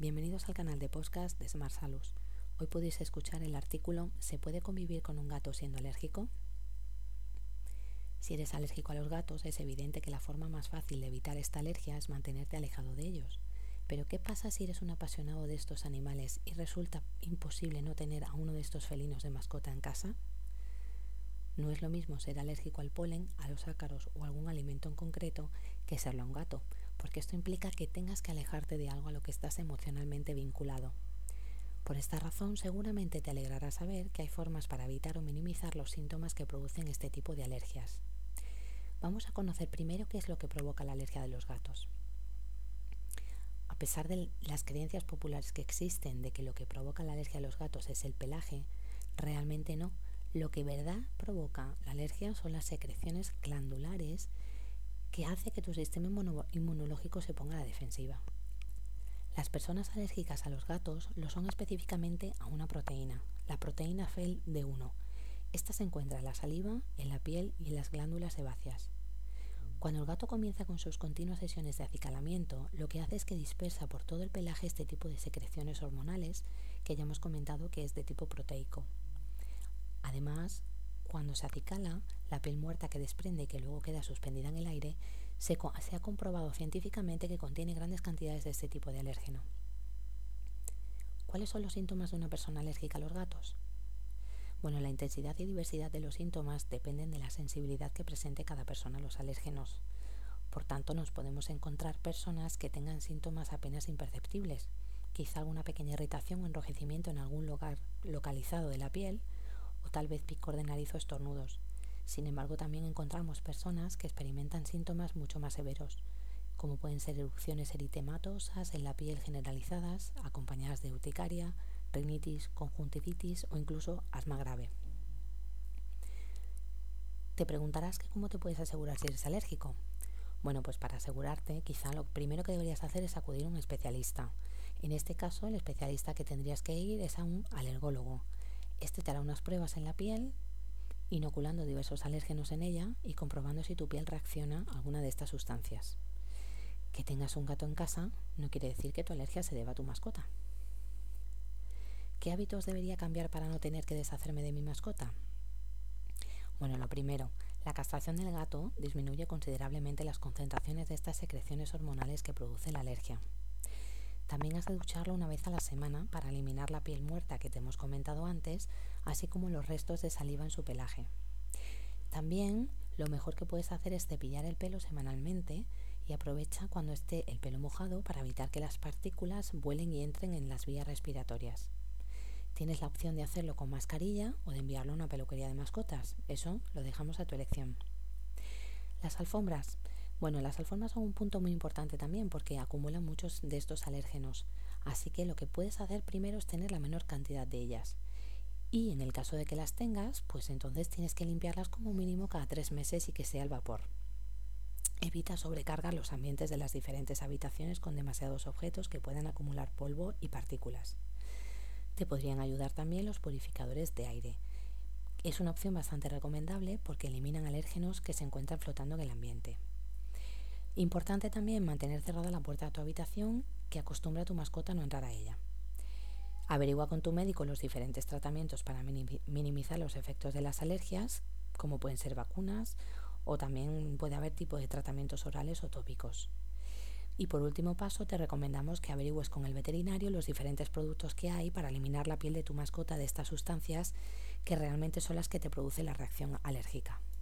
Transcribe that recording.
Bienvenidos al canal de podcast de Smart Salus. Hoy podéis escuchar el artículo ¿Se puede convivir con un gato siendo alérgico? Si eres alérgico a los gatos, es evidente que la forma más fácil de evitar esta alergia es mantenerte alejado de ellos. Pero ¿qué pasa si eres un apasionado de estos animales y resulta imposible no tener a uno de estos felinos de mascota en casa? No es lo mismo ser alérgico al polen, a los ácaros o algún alimento en concreto que serlo a un gato, porque esto implica que tengas que alejarte de algo a lo que estás emocionalmente vinculado. Por esta razón, seguramente te alegrará saber que hay formas para evitar o minimizar los síntomas que producen este tipo de alergias. Vamos a conocer primero qué es lo que provoca la alergia de los gatos. A pesar de las creencias populares que existen de que lo que provoca la alergia de los gatos es el pelaje, realmente no. Lo que verdad provoca la alergia son las secreciones glandulares que hace que tu sistema inmunológico se ponga a la defensiva. Las personas alérgicas a los gatos lo son específicamente a una proteína, la proteína FEL-D1. Esta se encuentra en la saliva, en la piel y en las glándulas sebáceas. Cuando el gato comienza con sus continuas sesiones de acicalamiento, lo que hace es que dispersa por todo el pelaje este tipo de secreciones hormonales que ya hemos comentado que es de tipo proteico. Además, cuando se acicala, la piel muerta que desprende y que luego queda suspendida en el aire, se, se ha comprobado científicamente que contiene grandes cantidades de este tipo de alérgeno. ¿Cuáles son los síntomas de una persona alérgica a los gatos? Bueno, la intensidad y diversidad de los síntomas dependen de la sensibilidad que presente cada persona a los alérgenos. Por tanto, nos podemos encontrar personas que tengan síntomas apenas imperceptibles, quizá alguna pequeña irritación o enrojecimiento en algún lugar localizado de la piel, tal vez picor de nariz o estornudos. Sin embargo, también encontramos personas que experimentan síntomas mucho más severos, como pueden ser erupciones eritematosas en la piel generalizadas, acompañadas de urticaria, rinitis, conjuntivitis o incluso asma grave. Te preguntarás que cómo te puedes asegurar si eres alérgico. Bueno, pues para asegurarte, quizá lo primero que deberías hacer es acudir a un especialista. En este caso, el especialista que tendrías que ir es a un alergólogo. Este te hará unas pruebas en la piel, inoculando diversos alérgenos en ella y comprobando si tu piel reacciona a alguna de estas sustancias. Que tengas un gato en casa no quiere decir que tu alergia se deba a tu mascota. ¿Qué hábitos debería cambiar para no tener que deshacerme de mi mascota? Bueno, lo primero, la castración del gato disminuye considerablemente las concentraciones de estas secreciones hormonales que produce la alergia. También has de ducharlo una vez a la semana para eliminar la piel muerta que te hemos comentado antes, así como los restos de saliva en su pelaje. También lo mejor que puedes hacer es cepillar el pelo semanalmente y aprovecha cuando esté el pelo mojado para evitar que las partículas vuelen y entren en las vías respiratorias. Tienes la opción de hacerlo con mascarilla o de enviarlo a una peluquería de mascotas. Eso lo dejamos a tu elección. Las alfombras. Bueno, las alfombras son un punto muy importante también porque acumulan muchos de estos alérgenos, así que lo que puedes hacer primero es tener la menor cantidad de ellas. Y en el caso de que las tengas, pues entonces tienes que limpiarlas como mínimo cada tres meses y que sea el vapor. Evita sobrecargar los ambientes de las diferentes habitaciones con demasiados objetos que puedan acumular polvo y partículas. Te podrían ayudar también los purificadores de aire. Es una opción bastante recomendable porque eliminan alérgenos que se encuentran flotando en el ambiente. Importante también mantener cerrada la puerta de tu habitación que acostumbra a tu mascota a no entrar a ella. Averigua con tu médico los diferentes tratamientos para minimizar los efectos de las alergias, como pueden ser vacunas o también puede haber tipo de tratamientos orales o tópicos. Y por último paso, te recomendamos que averigües con el veterinario los diferentes productos que hay para eliminar la piel de tu mascota de estas sustancias que realmente son las que te producen la reacción alérgica.